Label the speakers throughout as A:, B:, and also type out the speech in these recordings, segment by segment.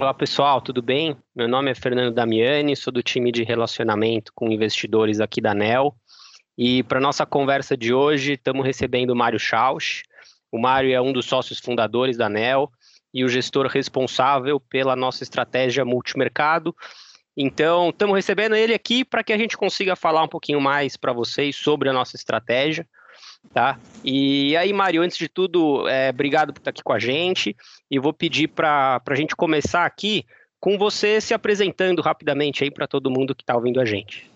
A: Olá pessoal, tudo bem? Meu nome é Fernando Damiani, sou do time de relacionamento com investidores aqui da NEL. E para nossa conversa de hoje, estamos recebendo o Mário Schausch. O Mário é um dos sócios fundadores da NEL e o gestor responsável pela nossa estratégia multimercado. Então, estamos recebendo ele aqui para que a gente consiga falar um pouquinho mais para vocês sobre a nossa estratégia. Tá? E aí, Mário, antes de tudo, é, obrigado por estar aqui com a gente. E vou pedir para a gente começar aqui com você se apresentando rapidamente aí para todo mundo que está ouvindo a gente.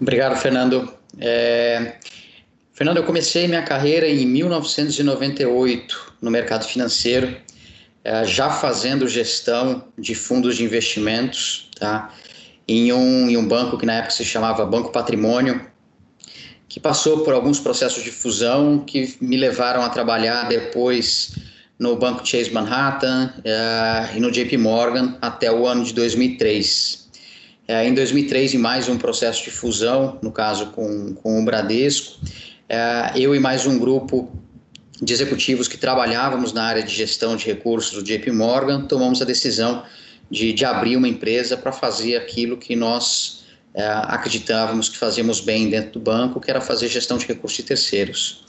B: Obrigado, Fernando. É... Fernando, eu comecei minha carreira em 1998 no mercado financeiro, é, já fazendo gestão de fundos de investimentos, tá? Em um, em um banco que na época se chamava Banco Patrimônio, que passou por alguns processos de fusão que me levaram a trabalhar depois no Banco Chase Manhattan uh, e no JP Morgan até o ano de 2003. Uh, em 2003, em mais um processo de fusão, no caso com, com o Bradesco, uh, eu e mais um grupo de executivos que trabalhávamos na área de gestão de recursos do JP Morgan tomamos a decisão de, de abrir uma empresa para fazer aquilo que nós acreditávamos que fazíamos bem dentro do banco, que era fazer gestão de recursos de terceiros.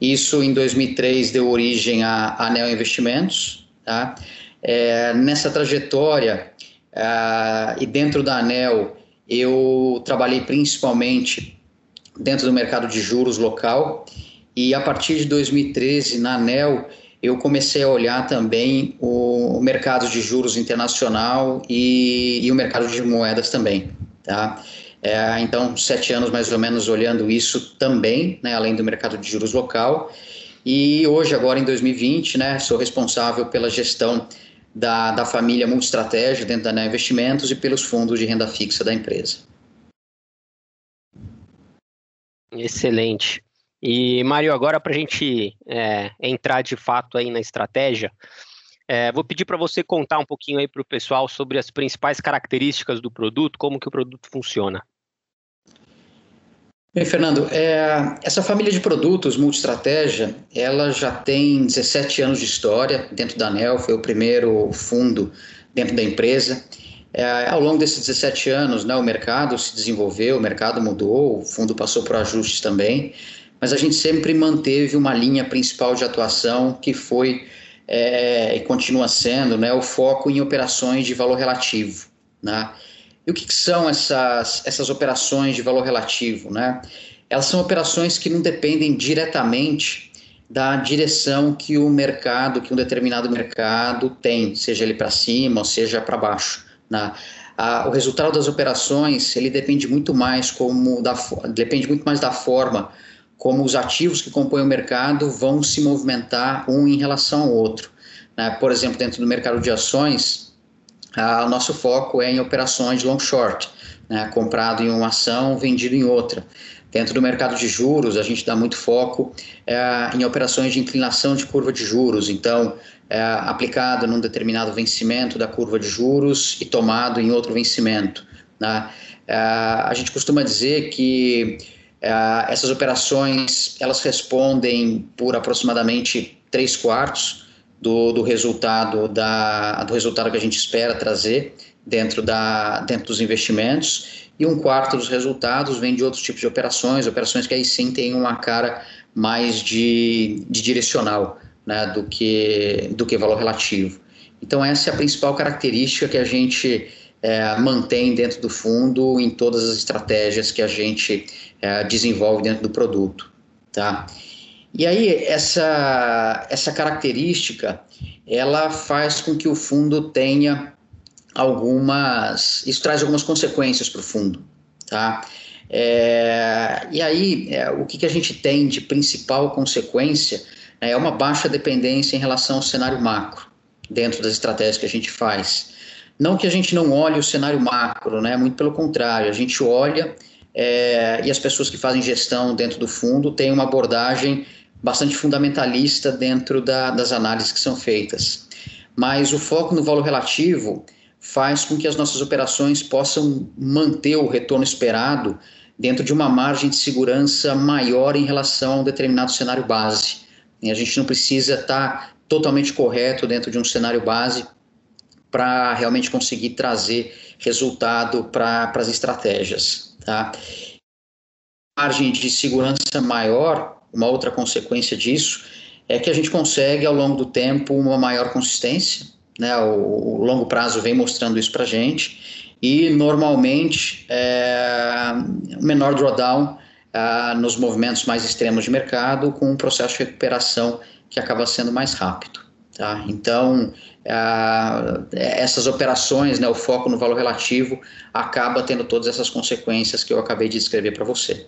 B: Isso em 2003 deu origem à Anel Investimentos. Tá? É, nessa trajetória uh, e dentro da Anel, eu trabalhei principalmente dentro do mercado de juros local e a partir de 2013 na Anel eu comecei a olhar também o, mercado de juros internacional e, e o mercado de moedas também. Tá? É, então, sete anos mais ou menos olhando isso também, né, além do mercado de juros local. E hoje, agora em 2020, né, sou responsável pela gestão da, da família Multistratégia dentro da NEA Investimentos e pelos fundos de renda fixa da empresa.
A: Excelente. E, Mário, agora para a gente é, entrar de fato aí na estratégia, é, vou pedir para você contar um pouquinho aí para o pessoal sobre as principais características do produto, como que o produto funciona.
B: Bem, Fernando, é, essa família de produtos multi-estratégia, ela já tem 17 anos de história dentro da ANEL, foi o primeiro fundo dentro da empresa. É, ao longo desses 17 anos, né, o mercado se desenvolveu, o mercado mudou, o fundo passou por ajustes também, mas a gente sempre manteve uma linha principal de atuação que foi é, e continua sendo né, o foco em operações de valor relativo. Né? E o que, que são essas, essas operações de valor relativo? Né? Elas são operações que não dependem diretamente da direção que o mercado, que um determinado mercado tem, seja ele para cima ou seja para baixo. Né? o resultado das operações ele depende muito mais como da, depende muito mais da forma como os ativos que compõem o mercado vão se movimentar um em relação ao outro. Né? Por exemplo, dentro do mercado de ações, o nosso foco é em operações long short, né, comprado em uma ação, vendido em outra. Dentro do mercado de juros, a gente dá muito foco é, em operações de inclinação de curva de juros, então, é, aplicado num determinado vencimento da curva de juros e tomado em outro vencimento. Né? É, a gente costuma dizer que é, essas operações elas respondem por aproximadamente 3 quartos do, do resultado da, do resultado que a gente espera trazer dentro, da, dentro dos investimentos e um quarto dos resultados vem de outros tipos de operações, operações que aí sim têm uma cara mais de, de direcional né, do, que, do que valor relativo. Então essa é a principal característica que a gente é, mantém dentro do fundo em todas as estratégias que a gente é, desenvolve dentro do produto. Tá? E aí essa, essa característica ela faz com que o fundo tenha algumas, isso traz algumas consequências para o fundo, tá? É, e aí é, o que, que a gente tem de principal consequência né, é uma baixa dependência em relação ao cenário macro dentro das estratégias que a gente faz. Não que a gente não olhe o cenário macro, né? Muito pelo contrário, a gente olha é, e as pessoas que fazem gestão dentro do fundo têm uma abordagem bastante fundamentalista dentro da, das análises que são feitas. Mas o foco no valor relativo faz com que as nossas operações possam manter o retorno esperado dentro de uma margem de segurança maior em relação a um determinado cenário base. E a gente não precisa estar totalmente correto dentro de um cenário base para realmente conseguir trazer resultado para as estratégias. Tá? Margem de segurança maior, uma outra consequência disso, é que a gente consegue ao longo do tempo uma maior consistência, né? O, o longo prazo vem mostrando isso para a gente e normalmente é, menor drawdown é, nos movimentos mais extremos de mercado com um processo de recuperação que acaba sendo mais rápido. Tá? Então, essas operações, né, o foco no valor relativo, acaba tendo todas essas consequências que eu acabei de descrever para você.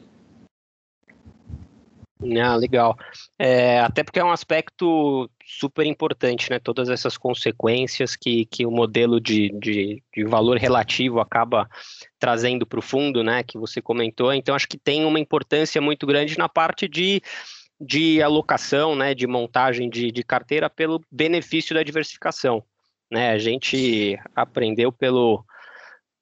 A: Ah, legal. É, até porque é um aspecto super importante, né? Todas essas consequências que, que o modelo de, de, de valor relativo acaba trazendo para o fundo, né? Que você comentou. Então, acho que tem uma importância muito grande na parte de, de alocação, né? De montagem de, de carteira pelo benefício da diversificação. Né? A gente aprendeu pelo,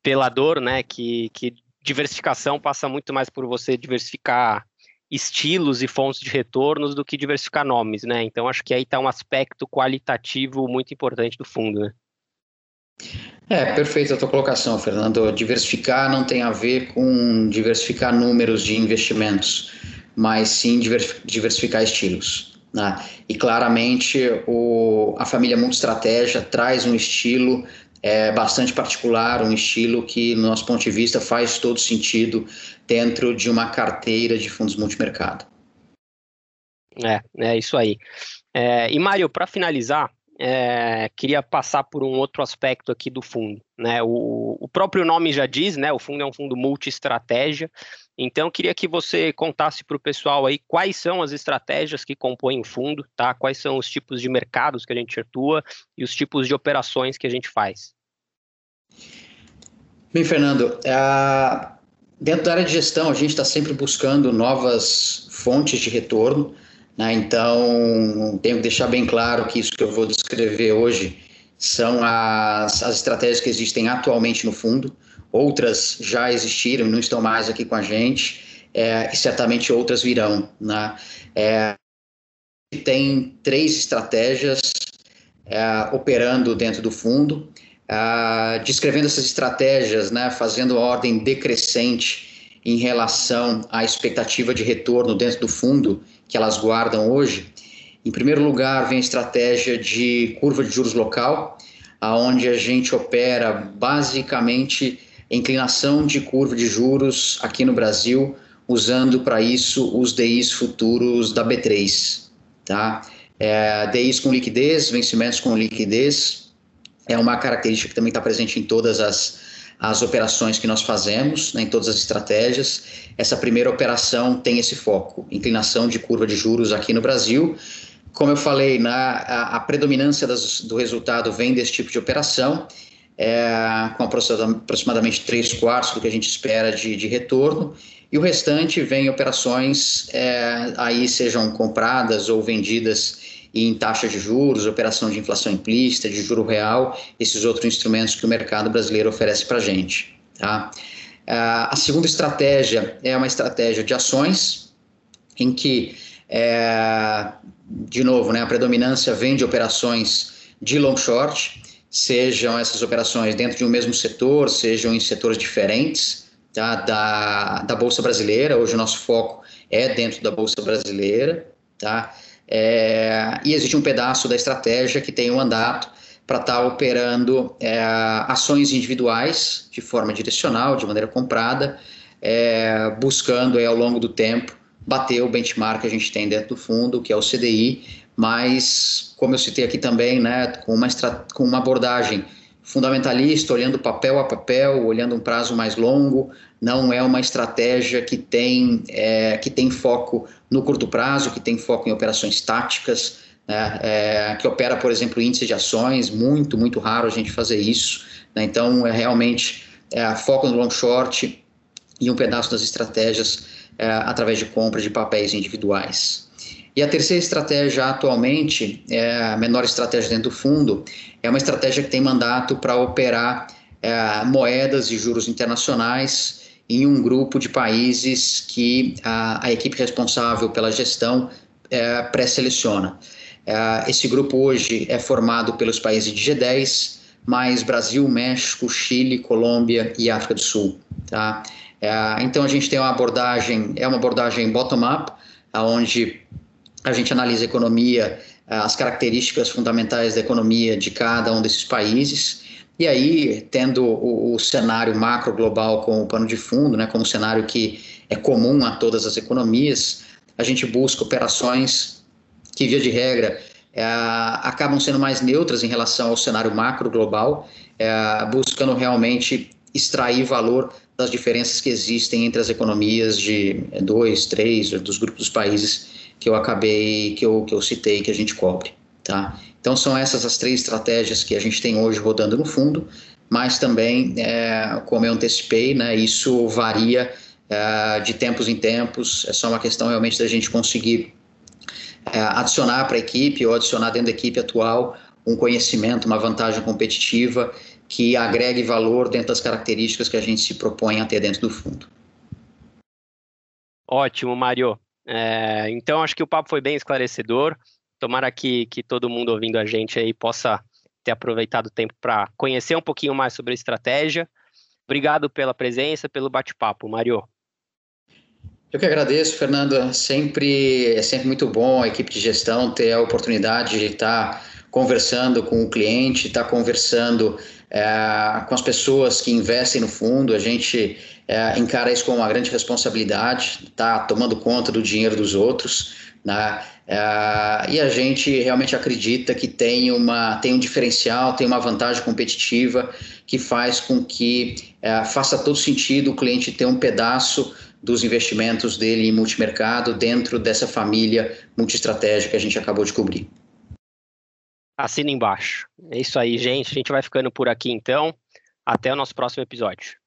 A: pela dor, né? Que, que diversificação passa muito mais por você diversificar estilos e fontes de retornos do que diversificar nomes, né? Então acho que aí está um aspecto qualitativo muito importante do fundo, né?
B: É, perfeita a tua colocação, Fernando. Diversificar não tem a ver com diversificar números de investimentos, mas sim diversificar estilos. Né? E claramente o, a família Multistratégia traz um estilo é, bastante particular, um estilo que, no nosso ponto de vista, faz todo sentido dentro de uma carteira de fundos multimercado.
A: É, é isso aí. É, e Mário, para finalizar, é, queria passar por um outro aspecto aqui do fundo. Né? O, o, próprio nome já diz, né? O fundo é um fundo multi-estratégia. Então, queria que você contasse para o pessoal aí quais são as estratégias que compõem o fundo, tá? Quais são os tipos de mercados que a gente atua e os tipos de operações que a gente faz.
B: Bem, Fernando, é, Dentro da área de gestão, a gente está sempre buscando novas fontes de retorno, né? então tenho que deixar bem claro que isso que eu vou descrever hoje são as, as estratégias que existem atualmente no fundo, outras já existiram e não estão mais aqui com a gente, é, e certamente outras virão. Né? É, tem três estratégias é, operando dentro do fundo. Ah, descrevendo essas estratégias, né, fazendo ordem decrescente em relação à expectativa de retorno dentro do fundo que elas guardam hoje. Em primeiro lugar, vem a estratégia de curva de juros local, aonde a gente opera basicamente inclinação de curva de juros aqui no Brasil, usando para isso os DIs futuros da B3, tá? É, DIs com liquidez, vencimentos com liquidez, é uma característica que também está presente em todas as, as operações que nós fazemos, né, em todas as estratégias. Essa primeira operação tem esse foco, inclinação de curva de juros aqui no Brasil. Como eu falei, na, a, a predominância das, do resultado vem desse tipo de operação, é, com aproximadamente 3 quartos do que a gente espera de, de retorno, e o restante vem operações, é, aí sejam compradas ou vendidas em taxa de juros, operação de inflação implícita, de juro real, esses outros instrumentos que o mercado brasileiro oferece para a gente. Tá? Ah, a segunda estratégia é uma estratégia de ações, em que, é, de novo, né, a predominância vem de operações de long short, sejam essas operações dentro de um mesmo setor, sejam em setores diferentes tá, da, da Bolsa Brasileira. Hoje o nosso foco é dentro da Bolsa Brasileira. Tá? É, e existe um pedaço da estratégia que tem um mandato para estar tá operando é, ações individuais de forma direcional, de maneira comprada, é, buscando ao longo do tempo bater o benchmark que a gente tem dentro do fundo, que é o CDI, mas, como eu citei aqui também, né, com, uma com uma abordagem fundamentalista, olhando papel a papel, olhando um prazo mais longo, não é uma estratégia que tem, é, que tem foco no curto prazo, que tem foco em operações táticas, né, é, que opera, por exemplo, índice de ações, muito, muito raro a gente fazer isso. Né, então, é realmente é, foco no long short e um pedaço das estratégias é, através de compra de papéis individuais. E a terceira estratégia atualmente, é a menor estratégia dentro do fundo, é uma estratégia que tem mandato para operar é, moedas e juros internacionais em um grupo de países que a, a equipe responsável pela gestão é, pré-seleciona. É, esse grupo hoje é formado pelos países de G10, mais Brasil, México, Chile, Colômbia e África do Sul. Tá? É, então a gente tem uma abordagem, é uma abordagem bottom-up, onde a gente analisa a economia, as características fundamentais da economia de cada um desses países, e aí, tendo o, o cenário macro global como pano de fundo, né, como cenário que é comum a todas as economias, a gente busca operações que, via de regra, é, acabam sendo mais neutras em relação ao cenário macro global, é, buscando realmente extrair valor das diferenças que existem entre as economias de dois, três, dos grupos dos países que eu acabei, que eu, que eu citei, que a gente cobre. Tá? Então, são essas as três estratégias que a gente tem hoje rodando no fundo, mas também, é, como eu antecipei, né, isso varia é, de tempos em tempos, é só uma questão realmente da gente conseguir é, adicionar para a equipe ou adicionar dentro da equipe atual um conhecimento, uma vantagem competitiva que agregue valor dentro das características que a gente se propõe a ter dentro do fundo.
A: Ótimo, Mário. É, então, acho que o papo foi bem esclarecedor. Tomara que, que todo mundo ouvindo a gente aí possa ter aproveitado o tempo para conhecer um pouquinho mais sobre a estratégia. Obrigado pela presença, pelo bate-papo, Mário.
B: Eu que agradeço, Fernanda. Sempre é sempre muito bom a equipe de gestão ter a oportunidade de estar conversando com o cliente, estar conversando é, com as pessoas que investem no fundo. A gente é, encara isso como uma grande responsabilidade, tá tomando conta do dinheiro dos outros. Né? É, e a gente realmente acredita que tem, uma, tem um diferencial, tem uma vantagem competitiva que faz com que é, faça todo sentido o cliente ter um pedaço dos investimentos dele em multimercado dentro dessa família multiestratégica que a gente acabou de cobrir.
A: Assina embaixo. É isso aí, gente. A gente vai ficando por aqui então. Até o nosso próximo episódio.